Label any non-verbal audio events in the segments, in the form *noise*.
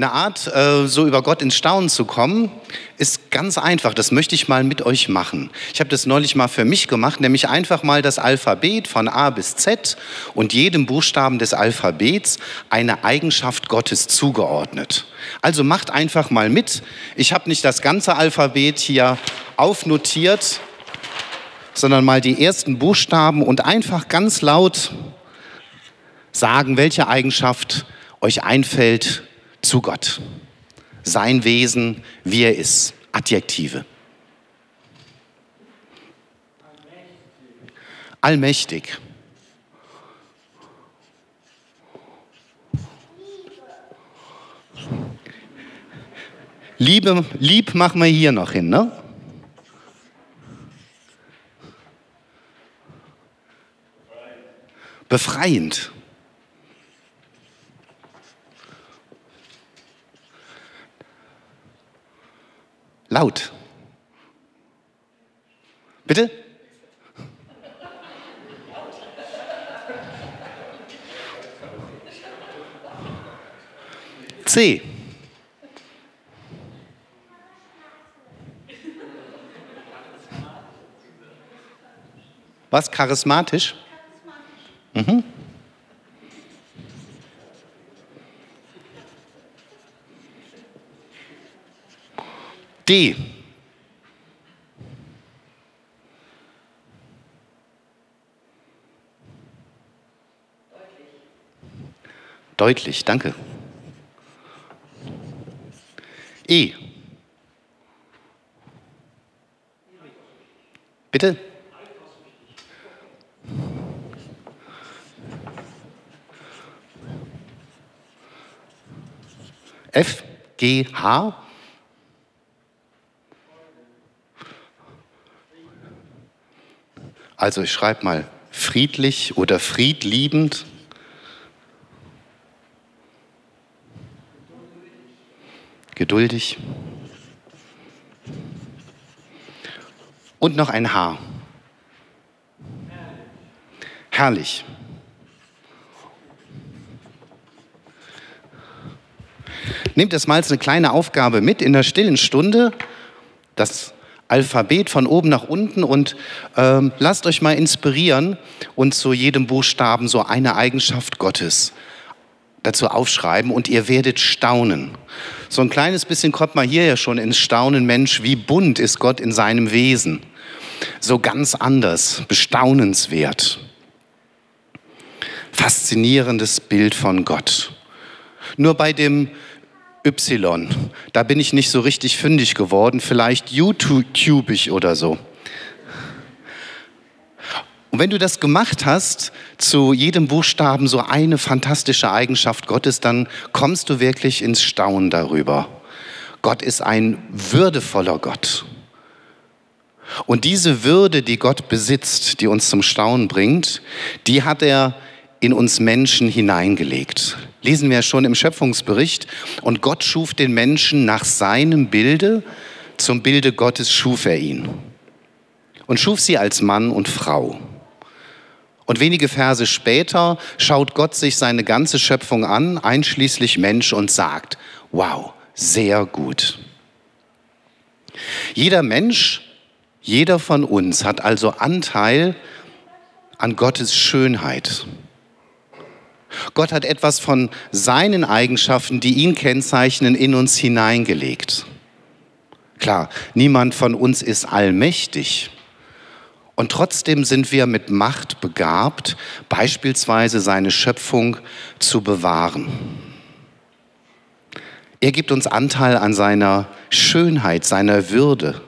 Eine Art, äh, so über Gott ins Staunen zu kommen, ist ganz einfach. Das möchte ich mal mit euch machen. Ich habe das neulich mal für mich gemacht, nämlich einfach mal das Alphabet von A bis Z und jedem Buchstaben des Alphabets eine Eigenschaft Gottes zugeordnet. Also macht einfach mal mit. Ich habe nicht das ganze Alphabet hier aufnotiert, sondern mal die ersten Buchstaben und einfach ganz laut sagen, welche Eigenschaft euch einfällt zu Gott. Sein Wesen, wie er ist. Adjektive. Allmächtig. Liebe, lieb machen wir hier noch hin, ne? Befreiend. Laut. Bitte? C. Was? Charismatisch? D. Deutlich, danke. E. Bitte? F, G, H. Also ich schreibe mal friedlich oder friedliebend. Geduldig. Und noch ein Haar. Herrlich. Nehmt das mal als eine kleine Aufgabe mit in der stillen Stunde. Das Alphabet von oben nach unten und ähm, lasst euch mal inspirieren und zu jedem Buchstaben so eine Eigenschaft Gottes dazu aufschreiben und ihr werdet staunen. So ein kleines bisschen kommt man hier ja schon ins Staunen, Mensch, wie bunt ist Gott in seinem Wesen. So ganz anders, bestaunenswert. Faszinierendes Bild von Gott. Nur bei dem Y. Da bin ich nicht so richtig fündig geworden, vielleicht YouTubig oder so. Und wenn du das gemacht hast, zu jedem Buchstaben so eine fantastische Eigenschaft Gottes, dann kommst du wirklich ins Staunen darüber. Gott ist ein würdevoller Gott. Und diese Würde, die Gott besitzt, die uns zum Staunen bringt, die hat er in uns Menschen hineingelegt. Lesen wir schon im Schöpfungsbericht. Und Gott schuf den Menschen nach seinem Bilde, zum Bilde Gottes schuf er ihn. Und schuf sie als Mann und Frau. Und wenige Verse später schaut Gott sich seine ganze Schöpfung an, einschließlich Mensch, und sagt, wow, sehr gut. Jeder Mensch, jeder von uns hat also Anteil an Gottes Schönheit. Gott hat etwas von seinen Eigenschaften, die ihn kennzeichnen, in uns hineingelegt. Klar, niemand von uns ist allmächtig. Und trotzdem sind wir mit Macht begabt, beispielsweise seine Schöpfung zu bewahren. Er gibt uns Anteil an seiner Schönheit, seiner Würde.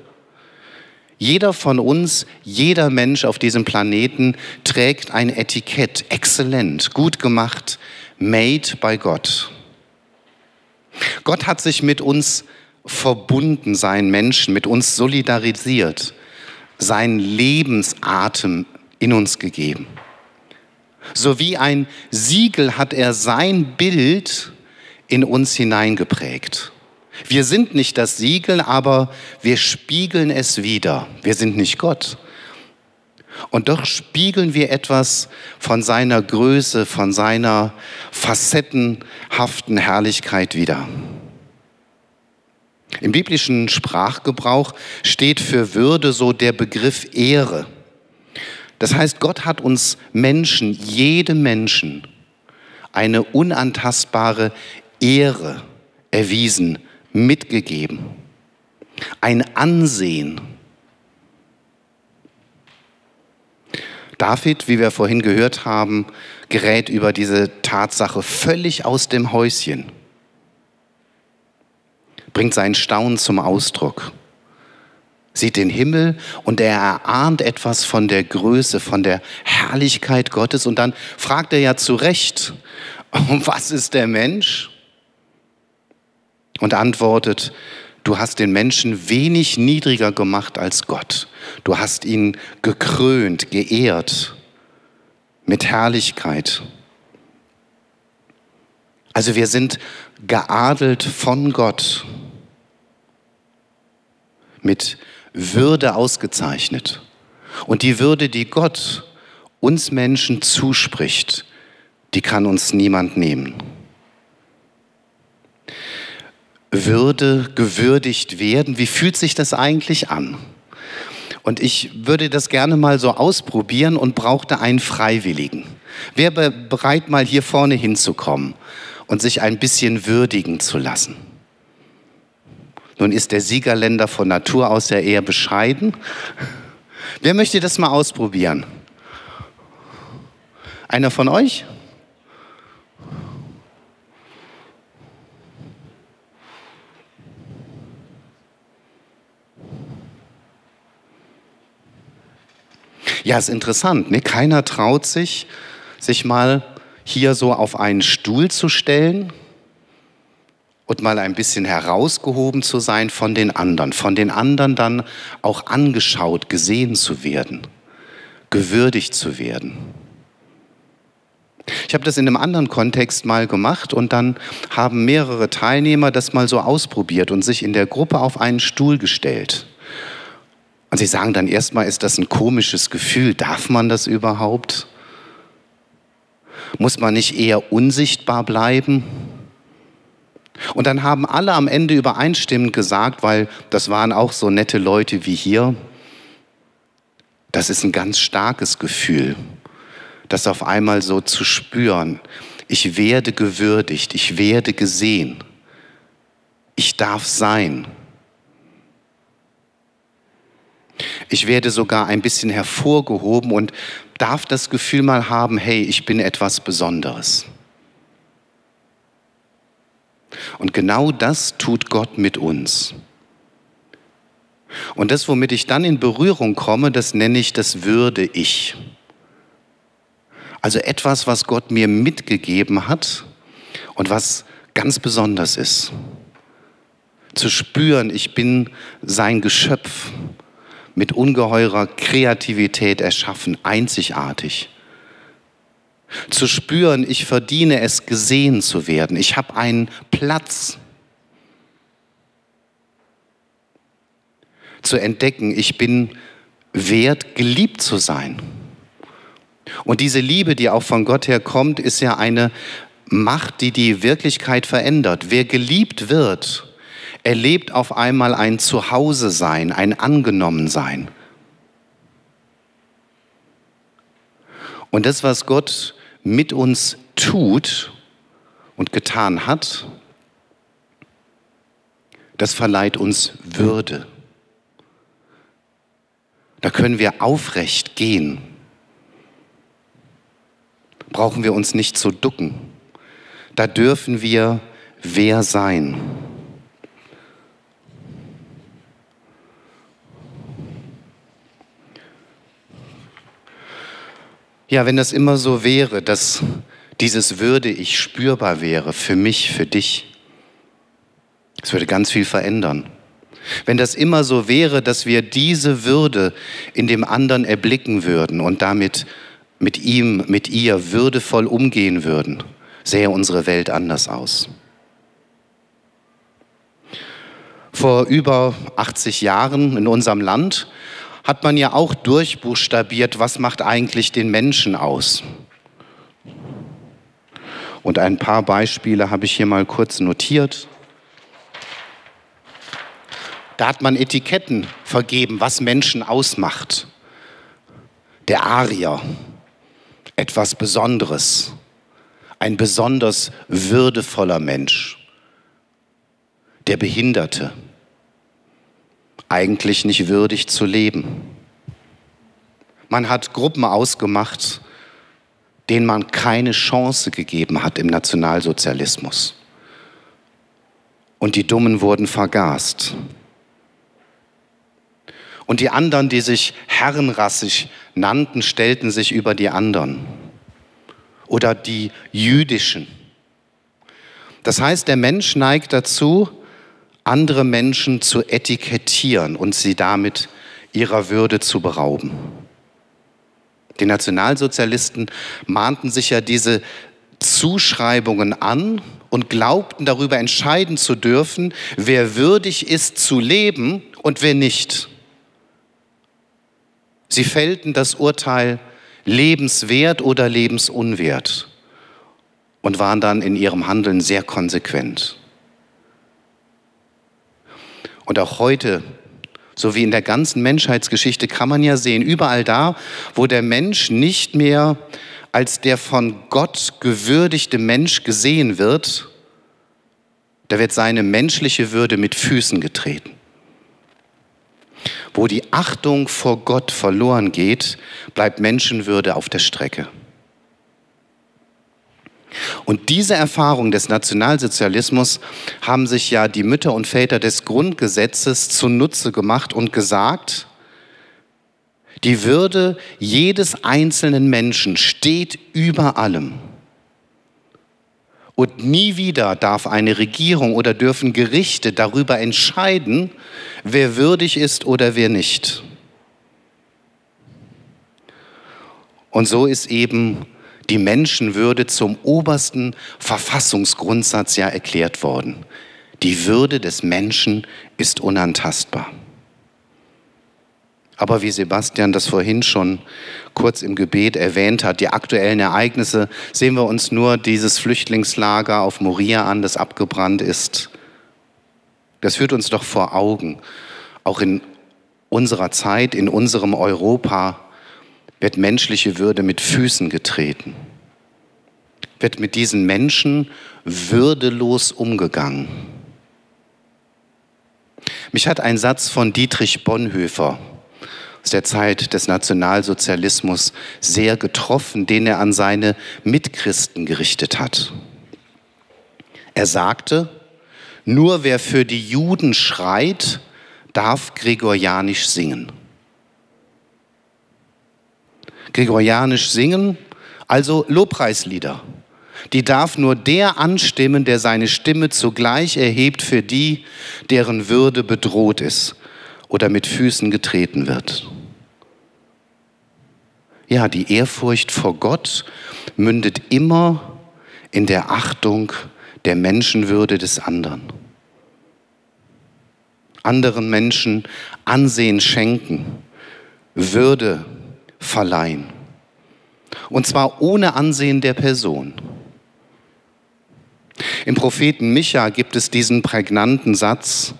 Jeder von uns, jeder Mensch auf diesem Planeten trägt ein Etikett. Exzellent, gut gemacht, made by Gott. Gott hat sich mit uns verbunden, seinen Menschen, mit uns solidarisiert, seinen Lebensatem in uns gegeben. So wie ein Siegel hat er sein Bild in uns hineingeprägt. Wir sind nicht das Siegel, aber wir spiegeln es wieder. Wir sind nicht Gott. Und doch spiegeln wir etwas von seiner Größe, von seiner facettenhaften Herrlichkeit wieder. Im biblischen Sprachgebrauch steht für Würde so der Begriff Ehre. Das heißt, Gott hat uns Menschen, jedem Menschen, eine unantastbare Ehre erwiesen, mitgegeben. Ein Ansehen. David, wie wir vorhin gehört haben, gerät über diese Tatsache völlig aus dem Häuschen, bringt seinen Staunen zum Ausdruck, sieht den Himmel und er erahnt etwas von der Größe, von der Herrlichkeit Gottes und dann fragt er ja zu Recht, *laughs* was ist der Mensch? Und antwortet, du hast den Menschen wenig niedriger gemacht als Gott. Du hast ihn gekrönt, geehrt mit Herrlichkeit. Also wir sind geadelt von Gott, mit Würde ausgezeichnet. Und die Würde, die Gott uns Menschen zuspricht, die kann uns niemand nehmen. Würde gewürdigt werden. Wie fühlt sich das eigentlich an? Und ich würde das gerne mal so ausprobieren und brauchte einen Freiwilligen. Wer bereit, mal hier vorne hinzukommen und sich ein bisschen würdigen zu lassen? Nun ist der Siegerländer von Natur aus ja eher bescheiden. Wer möchte das mal ausprobieren? Einer von euch? Ja, ist interessant. Ne? Keiner traut sich, sich mal hier so auf einen Stuhl zu stellen und mal ein bisschen herausgehoben zu sein von den anderen, von den anderen dann auch angeschaut, gesehen zu werden, gewürdigt zu werden. Ich habe das in einem anderen Kontext mal gemacht und dann haben mehrere Teilnehmer das mal so ausprobiert und sich in der Gruppe auf einen Stuhl gestellt. Und sie sagen dann erstmal, ist das ein komisches Gefühl? Darf man das überhaupt? Muss man nicht eher unsichtbar bleiben? Und dann haben alle am Ende übereinstimmend gesagt, weil das waren auch so nette Leute wie hier, das ist ein ganz starkes Gefühl, das auf einmal so zu spüren. Ich werde gewürdigt, ich werde gesehen, ich darf sein. Ich werde sogar ein bisschen hervorgehoben und darf das Gefühl mal haben, hey, ich bin etwas Besonderes. Und genau das tut Gott mit uns. Und das, womit ich dann in Berührung komme, das nenne ich das Würde ich. Also etwas, was Gott mir mitgegeben hat und was ganz besonders ist. Zu spüren, ich bin sein Geschöpf mit ungeheurer Kreativität erschaffen, einzigartig. Zu spüren, ich verdiene es, gesehen zu werden. Ich habe einen Platz. Zu entdecken, ich bin wert, geliebt zu sein. Und diese Liebe, die auch von Gott her kommt, ist ja eine Macht, die die Wirklichkeit verändert. Wer geliebt wird, erlebt auf einmal ein Zuhause-Sein, ein Angenommen-Sein. Und das, was Gott mit uns tut und getan hat, das verleiht uns Würde. Da können wir aufrecht gehen. Brauchen wir uns nicht zu ducken. Da dürfen wir wer sein. Ja, wenn das immer so wäre, dass dieses Würde ich spürbar wäre für mich, für dich, es würde ganz viel verändern. Wenn das immer so wäre, dass wir diese Würde in dem anderen erblicken würden und damit mit ihm, mit ihr würdevoll umgehen würden, sähe unsere Welt anders aus. Vor über 80 Jahren in unserem Land hat man ja auch durchbuchstabiert, was macht eigentlich den Menschen aus. Und ein paar Beispiele habe ich hier mal kurz notiert. Da hat man Etiketten vergeben, was Menschen ausmacht. Der Arier, etwas Besonderes, ein besonders würdevoller Mensch. Der Behinderte, eigentlich nicht würdig zu leben. Man hat Gruppen ausgemacht, denen man keine Chance gegeben hat im Nationalsozialismus. Und die Dummen wurden vergast. Und die anderen, die sich herrenrassig nannten, stellten sich über die anderen. Oder die jüdischen. Das heißt, der Mensch neigt dazu, andere Menschen zu etikettieren und sie damit ihrer Würde zu berauben. Die Nationalsozialisten mahnten sich ja diese Zuschreibungen an und glaubten darüber entscheiden zu dürfen, wer würdig ist zu leben und wer nicht. Sie fällten das Urteil lebenswert oder lebensunwert und waren dann in ihrem Handeln sehr konsequent. Und auch heute, so wie in der ganzen Menschheitsgeschichte, kann man ja sehen, überall da, wo der Mensch nicht mehr als der von Gott gewürdigte Mensch gesehen wird, da wird seine menschliche Würde mit Füßen getreten. Wo die Achtung vor Gott verloren geht, bleibt Menschenwürde auf der Strecke. Und diese Erfahrung des Nationalsozialismus haben sich ja die Mütter und Väter des Grundgesetzes zunutze gemacht und gesagt, die Würde jedes einzelnen Menschen steht über allem. Und nie wieder darf eine Regierung oder dürfen Gerichte darüber entscheiden, wer würdig ist oder wer nicht. Und so ist eben die Menschenwürde zum obersten Verfassungsgrundsatz ja erklärt worden. Die Würde des Menschen ist unantastbar. Aber wie Sebastian das vorhin schon kurz im Gebet erwähnt hat, die aktuellen Ereignisse, sehen wir uns nur dieses Flüchtlingslager auf Moria an, das abgebrannt ist. Das führt uns doch vor Augen. Auch in unserer Zeit, in unserem Europa wird menschliche Würde mit Füßen getreten. Wird mit diesen Menschen würdelos umgegangen. Mich hat ein Satz von Dietrich Bonhoeffer aus der Zeit des Nationalsozialismus sehr getroffen, den er an seine Mitchristen gerichtet hat. Er sagte, nur wer für die Juden schreit, darf gregorianisch singen. Gregorianisch singen, also Lobpreislieder. Die darf nur der anstimmen, der seine Stimme zugleich erhebt für die, deren Würde bedroht ist oder mit Füßen getreten wird. Ja, die Ehrfurcht vor Gott mündet immer in der Achtung der Menschenwürde des anderen. Anderen Menschen Ansehen schenken, Würde verleihen. Und zwar ohne Ansehen der Person. Im Propheten Micha gibt es diesen prägnanten Satz,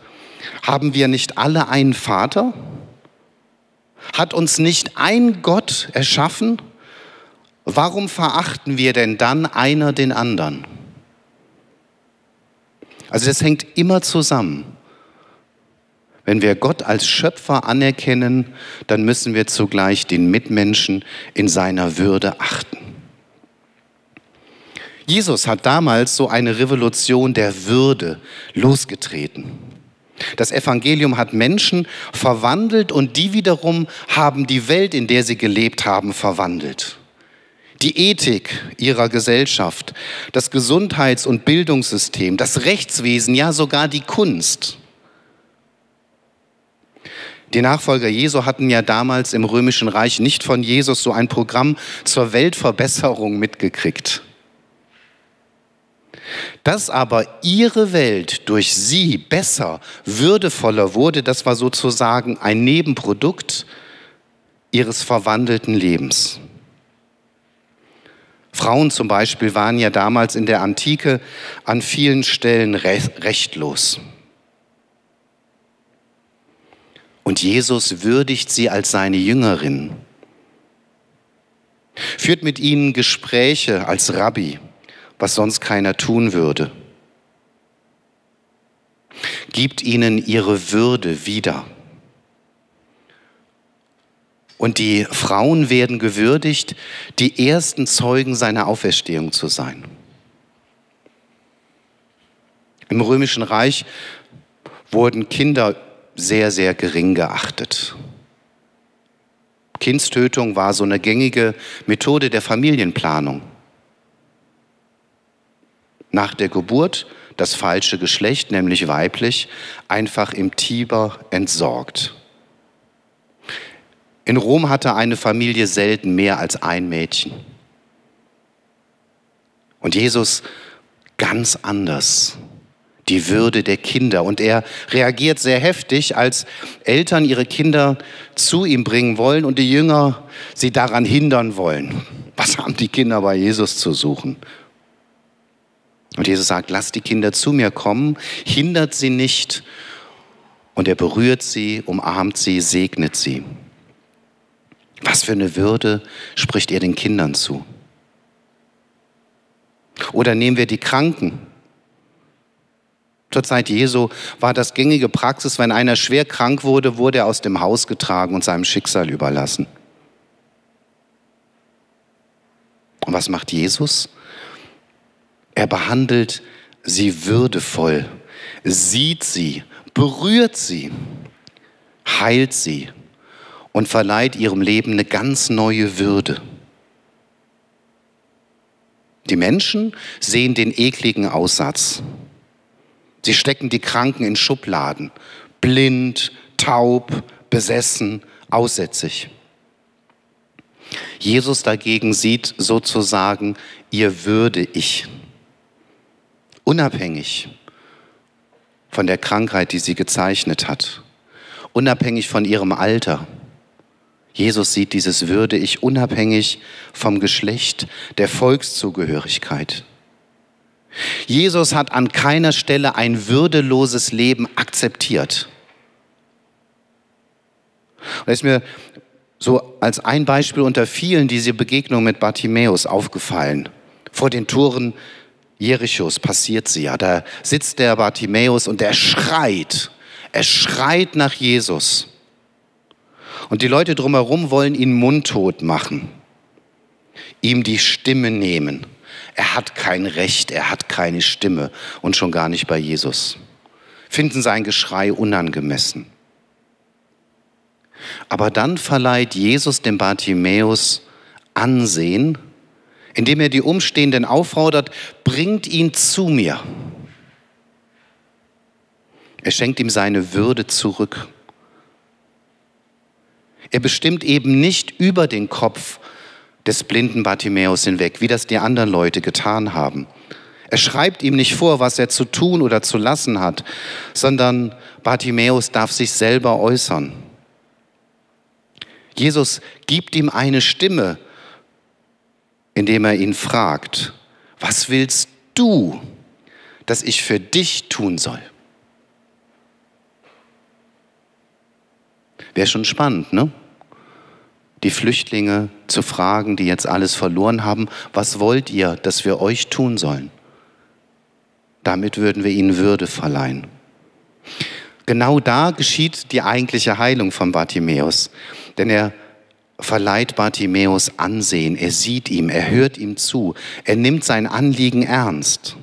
haben wir nicht alle einen Vater? Hat uns nicht ein Gott erschaffen? Warum verachten wir denn dann einer den anderen? Also das hängt immer zusammen. Wenn wir Gott als Schöpfer anerkennen, dann müssen wir zugleich den Mitmenschen in seiner Würde achten. Jesus hat damals so eine Revolution der Würde losgetreten. Das Evangelium hat Menschen verwandelt und die wiederum haben die Welt, in der sie gelebt haben, verwandelt. die Ethik ihrer Gesellschaft, das Gesundheits- und Bildungssystem, das Rechtswesen, ja sogar die Kunst. Die Nachfolger Jesu hatten ja damals im römischen Reich nicht von Jesus so ein Programm zur Weltverbesserung mitgekriegt. Dass aber ihre Welt durch sie besser, würdevoller wurde, das war sozusagen ein Nebenprodukt ihres verwandelten Lebens. Frauen zum Beispiel waren ja damals in der Antike an vielen Stellen rechtlos. Und Jesus würdigt sie als seine Jüngerin, führt mit ihnen Gespräche als Rabbi was sonst keiner tun würde. Gibt ihnen ihre Würde wieder. Und die Frauen werden gewürdigt, die ersten Zeugen seiner Auferstehung zu sein. Im römischen Reich wurden Kinder sehr, sehr gering geachtet. Kindstötung war so eine gängige Methode der Familienplanung nach der Geburt das falsche Geschlecht, nämlich weiblich, einfach im Tiber entsorgt. In Rom hatte eine Familie selten mehr als ein Mädchen. Und Jesus ganz anders. Die Würde der Kinder. Und er reagiert sehr heftig, als Eltern ihre Kinder zu ihm bringen wollen und die Jünger sie daran hindern wollen. Was haben die Kinder bei Jesus zu suchen? Und Jesus sagt, lasst die Kinder zu mir kommen, hindert sie nicht. Und er berührt sie, umarmt sie, segnet sie. Was für eine Würde spricht er den Kindern zu? Oder nehmen wir die Kranken. Zur Zeit Jesu war das gängige Praxis, wenn einer schwer krank wurde, wurde er aus dem Haus getragen und seinem Schicksal überlassen. Und was macht Jesus? Er behandelt sie würdevoll, sieht sie, berührt sie, heilt sie und verleiht ihrem Leben eine ganz neue Würde. Die Menschen sehen den ekligen Aussatz. Sie stecken die Kranken in Schubladen, blind, taub, besessen, aussätzig. Jesus dagegen sieht sozusagen ihr Würde ich unabhängig von der Krankheit, die sie gezeichnet hat, unabhängig von ihrem Alter. Jesus sieht dieses Würde ich unabhängig vom Geschlecht, der Volkszugehörigkeit. Jesus hat an keiner Stelle ein würdeloses Leben akzeptiert. Und da ist mir so als ein Beispiel unter vielen diese Begegnung mit Bartimäus aufgefallen. Vor den Toren Jerichos passiert sie ja. Da sitzt der Bartimäus und der schreit. Er schreit nach Jesus. Und die Leute drumherum wollen ihn mundtot machen, ihm die Stimme nehmen. Er hat kein Recht, er hat keine Stimme und schon gar nicht bei Jesus. Finden sein Geschrei unangemessen. Aber dann verleiht Jesus dem Bartimäus Ansehen indem er die Umstehenden auffordert, bringt ihn zu mir. Er schenkt ihm seine Würde zurück. Er bestimmt eben nicht über den Kopf des blinden Bartimäus hinweg, wie das die anderen Leute getan haben. Er schreibt ihm nicht vor, was er zu tun oder zu lassen hat, sondern Bartimäus darf sich selber äußern. Jesus gibt ihm eine Stimme, indem er ihn fragt, was willst du, dass ich für dich tun soll? Wäre schon spannend, ne? Die Flüchtlinge zu fragen, die jetzt alles verloren haben, was wollt ihr, dass wir euch tun sollen? Damit würden wir ihnen Würde verleihen. Genau da geschieht die eigentliche Heilung von Bartimäus, denn er verleiht Bartimäus Ansehen. Er sieht ihm, er hört ihm zu, er nimmt sein Anliegen ernst.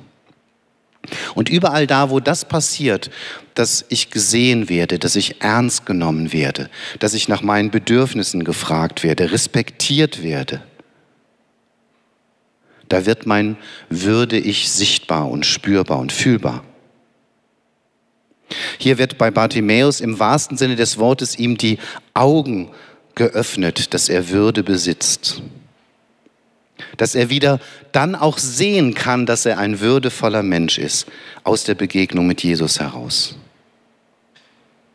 Und überall da, wo das passiert, dass ich gesehen werde, dass ich ernst genommen werde, dass ich nach meinen Bedürfnissen gefragt werde, respektiert werde, Da wird mein Würde-Ich sichtbar und spürbar und fühlbar. Hier wird bei Bartimäus im wahrsten Sinne des Wortes ihm die Augen geöffnet, dass er Würde besitzt. Dass er wieder dann auch sehen kann, dass er ein würdevoller Mensch ist, aus der Begegnung mit Jesus heraus.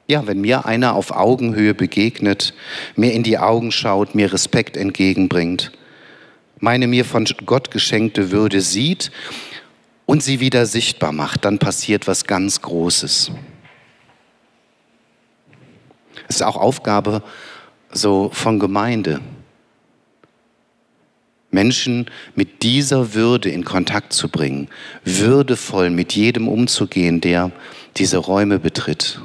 Ja, wenn mir einer auf Augenhöhe begegnet, mir in die Augen schaut, mir Respekt entgegenbringt, meine mir von Gott geschenkte Würde sieht und sie wieder sichtbar macht, dann passiert was ganz Großes. Es ist auch Aufgabe so von Gemeinde, Menschen mit dieser Würde in Kontakt zu bringen, würdevoll mit jedem umzugehen, der diese Räume betritt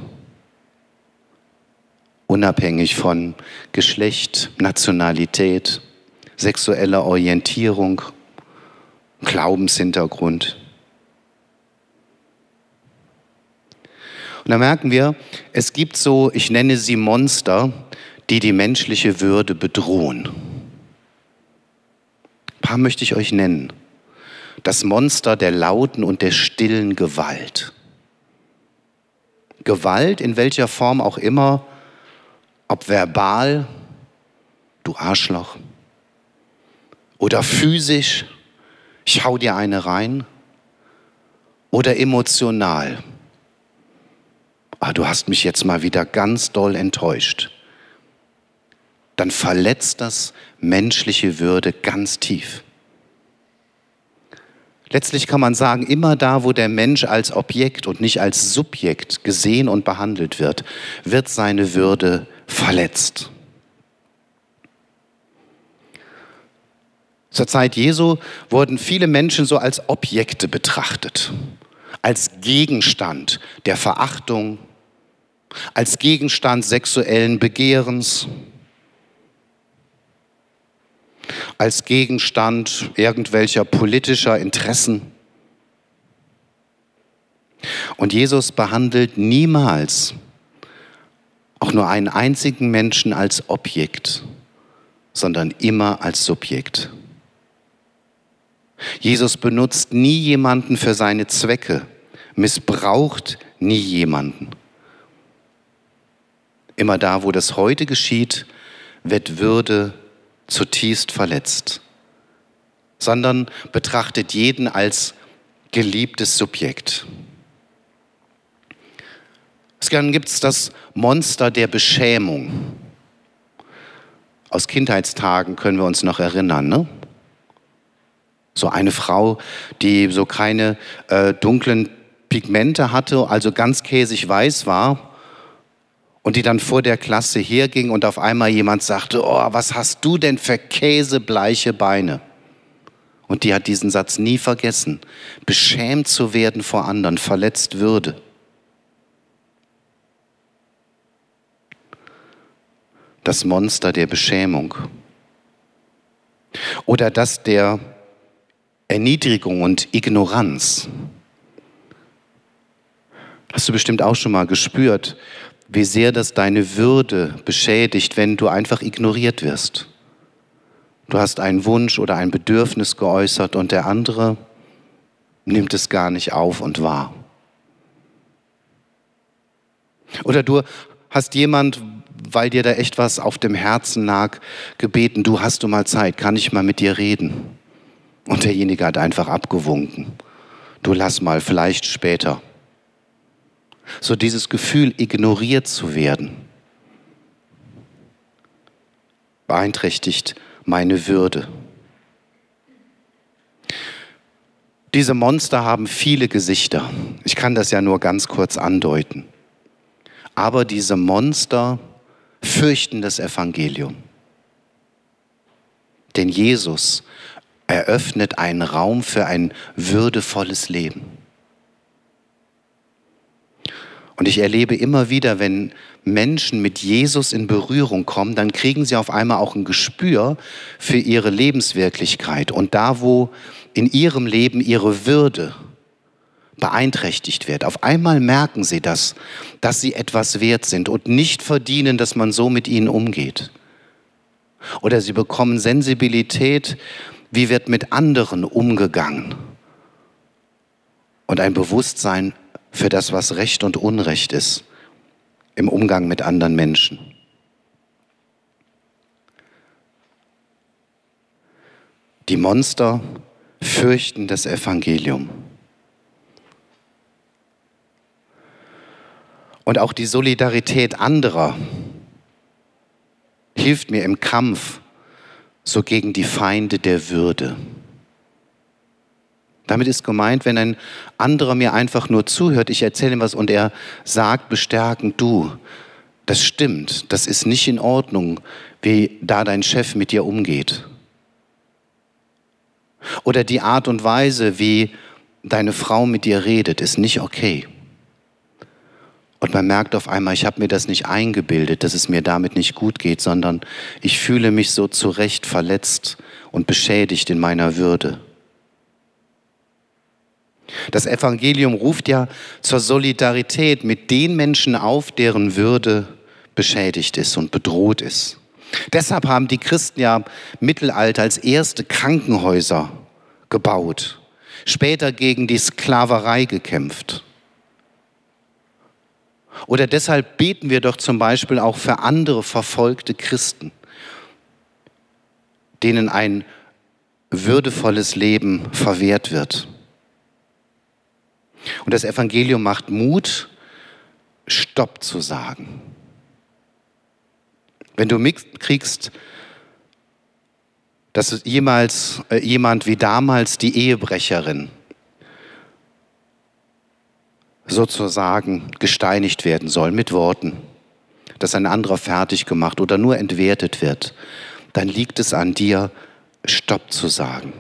unabhängig von Geschlecht, Nationalität, sexueller Orientierung, Glaubenshintergrund. Und da merken wir, es gibt so, ich nenne sie Monster, die die menschliche Würde bedrohen. Paar möchte ich euch nennen. Das Monster der lauten und der stillen Gewalt. Gewalt in welcher Form auch immer ob verbal, du Arschloch, oder physisch, ich hau dir eine rein, oder emotional, ah, du hast mich jetzt mal wieder ganz doll enttäuscht, dann verletzt das menschliche Würde ganz tief. Letztlich kann man sagen, immer da, wo der Mensch als Objekt und nicht als Subjekt gesehen und behandelt wird, wird seine Würde verletzt. Zur Zeit Jesu wurden viele Menschen so als Objekte betrachtet, als Gegenstand der Verachtung, als Gegenstand sexuellen Begehrens, als Gegenstand irgendwelcher politischer Interessen. Und Jesus behandelt niemals auch nur einen einzigen Menschen als Objekt, sondern immer als Subjekt. Jesus benutzt nie jemanden für seine Zwecke, missbraucht nie jemanden. Immer da, wo das heute geschieht, wird Würde zutiefst verletzt, sondern betrachtet jeden als geliebtes Subjekt. Dann gibt es das Monster der Beschämung. Aus Kindheitstagen können wir uns noch erinnern. Ne? So eine Frau, die so keine äh, dunklen Pigmente hatte, also ganz käsig weiß war und die dann vor der Klasse herging und auf einmal jemand sagte, oh, was hast du denn für käsebleiche Beine? Und die hat diesen Satz nie vergessen. Beschämt zu werden vor anderen, verletzt würde. das Monster der Beschämung oder das der Erniedrigung und Ignoranz. Hast du bestimmt auch schon mal gespürt, wie sehr das deine Würde beschädigt, wenn du einfach ignoriert wirst. Du hast einen Wunsch oder ein Bedürfnis geäußert und der andere nimmt es gar nicht auf und wahr. Oder du hast jemand, weil dir da echt was auf dem Herzen lag, gebeten, du hast du mal Zeit, kann ich mal mit dir reden? Und derjenige hat einfach abgewunken. Du lass mal, vielleicht später. So dieses Gefühl, ignoriert zu werden, beeinträchtigt meine Würde. Diese Monster haben viele Gesichter. Ich kann das ja nur ganz kurz andeuten. Aber diese Monster fürchten das Evangelium. Denn Jesus eröffnet einen Raum für ein würdevolles Leben. Und ich erlebe immer wieder, wenn Menschen mit Jesus in Berührung kommen, dann kriegen sie auf einmal auch ein Gespür für ihre Lebenswirklichkeit und da, wo in ihrem Leben ihre Würde beeinträchtigt wird. Auf einmal merken sie das, dass sie etwas wert sind und nicht verdienen, dass man so mit ihnen umgeht. Oder sie bekommen Sensibilität wie wird mit anderen umgegangen und ein Bewusstsein für das, was Recht und Unrecht ist im Umgang mit anderen Menschen. Die Monster fürchten das Evangelium. Und auch die Solidarität anderer hilft mir im Kampf so gegen die Feinde der Würde. Damit ist gemeint, wenn ein anderer mir einfach nur zuhört, ich erzähle ihm was und er sagt bestärkend, du, das stimmt, das ist nicht in Ordnung, wie da dein Chef mit dir umgeht. Oder die Art und Weise, wie deine Frau mit dir redet, ist nicht okay. Und man merkt auf einmal, ich habe mir das nicht eingebildet, dass es mir damit nicht gut geht, sondern ich fühle mich so zurecht verletzt und beschädigt in meiner Würde. Das Evangelium ruft ja zur Solidarität mit den Menschen auf, deren Würde beschädigt ist und bedroht ist. Deshalb haben die Christen ja im Mittelalter als erste Krankenhäuser gebaut, später gegen die Sklaverei gekämpft. Oder deshalb beten wir doch zum Beispiel auch für andere verfolgte Christen, denen ein würdevolles Leben verwehrt wird. Und das Evangelium macht Mut, Stopp zu sagen. Wenn du mitkriegst, dass jemals, äh, jemand wie damals die Ehebrecherin sozusagen gesteinigt werden soll mit Worten, dass ein anderer fertig gemacht oder nur entwertet wird, dann liegt es an dir, Stopp zu sagen.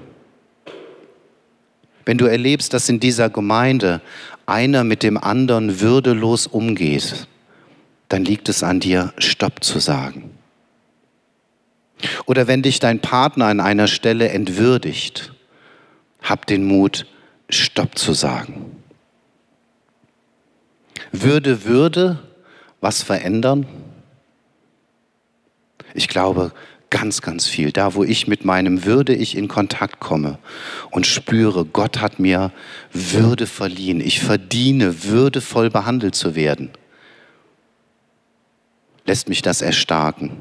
Wenn du erlebst, dass in dieser Gemeinde einer mit dem anderen würdelos umgeht, dann liegt es an dir, Stopp zu sagen. Oder wenn dich dein Partner an einer Stelle entwürdigt, hab den Mut, Stopp zu sagen. Würde Würde was verändern? Ich glaube ganz, ganz viel. Da, wo ich mit meinem Würde ich in Kontakt komme und spüre, Gott hat mir Würde verliehen. Ich verdiene, würdevoll behandelt zu werden. Lässt mich das erstarken.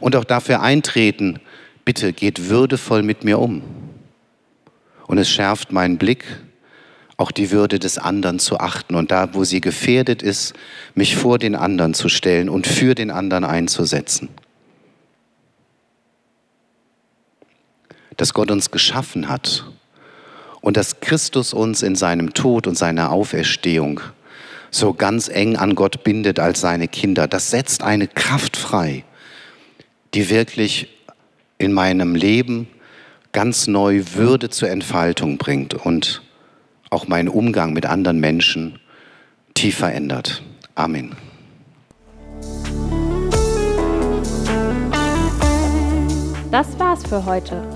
Und auch dafür eintreten, bitte geht würdevoll mit mir um. Und es schärft meinen Blick auch die Würde des anderen zu achten und da, wo sie gefährdet ist, mich vor den anderen zu stellen und für den anderen einzusetzen. Dass Gott uns geschaffen hat und dass Christus uns in seinem Tod und seiner Auferstehung so ganz eng an Gott bindet als seine Kinder, das setzt eine Kraft frei, die wirklich in meinem Leben ganz neu Würde zur Entfaltung bringt und auch meinen Umgang mit anderen Menschen tief verändert. Amen. Das war's für heute.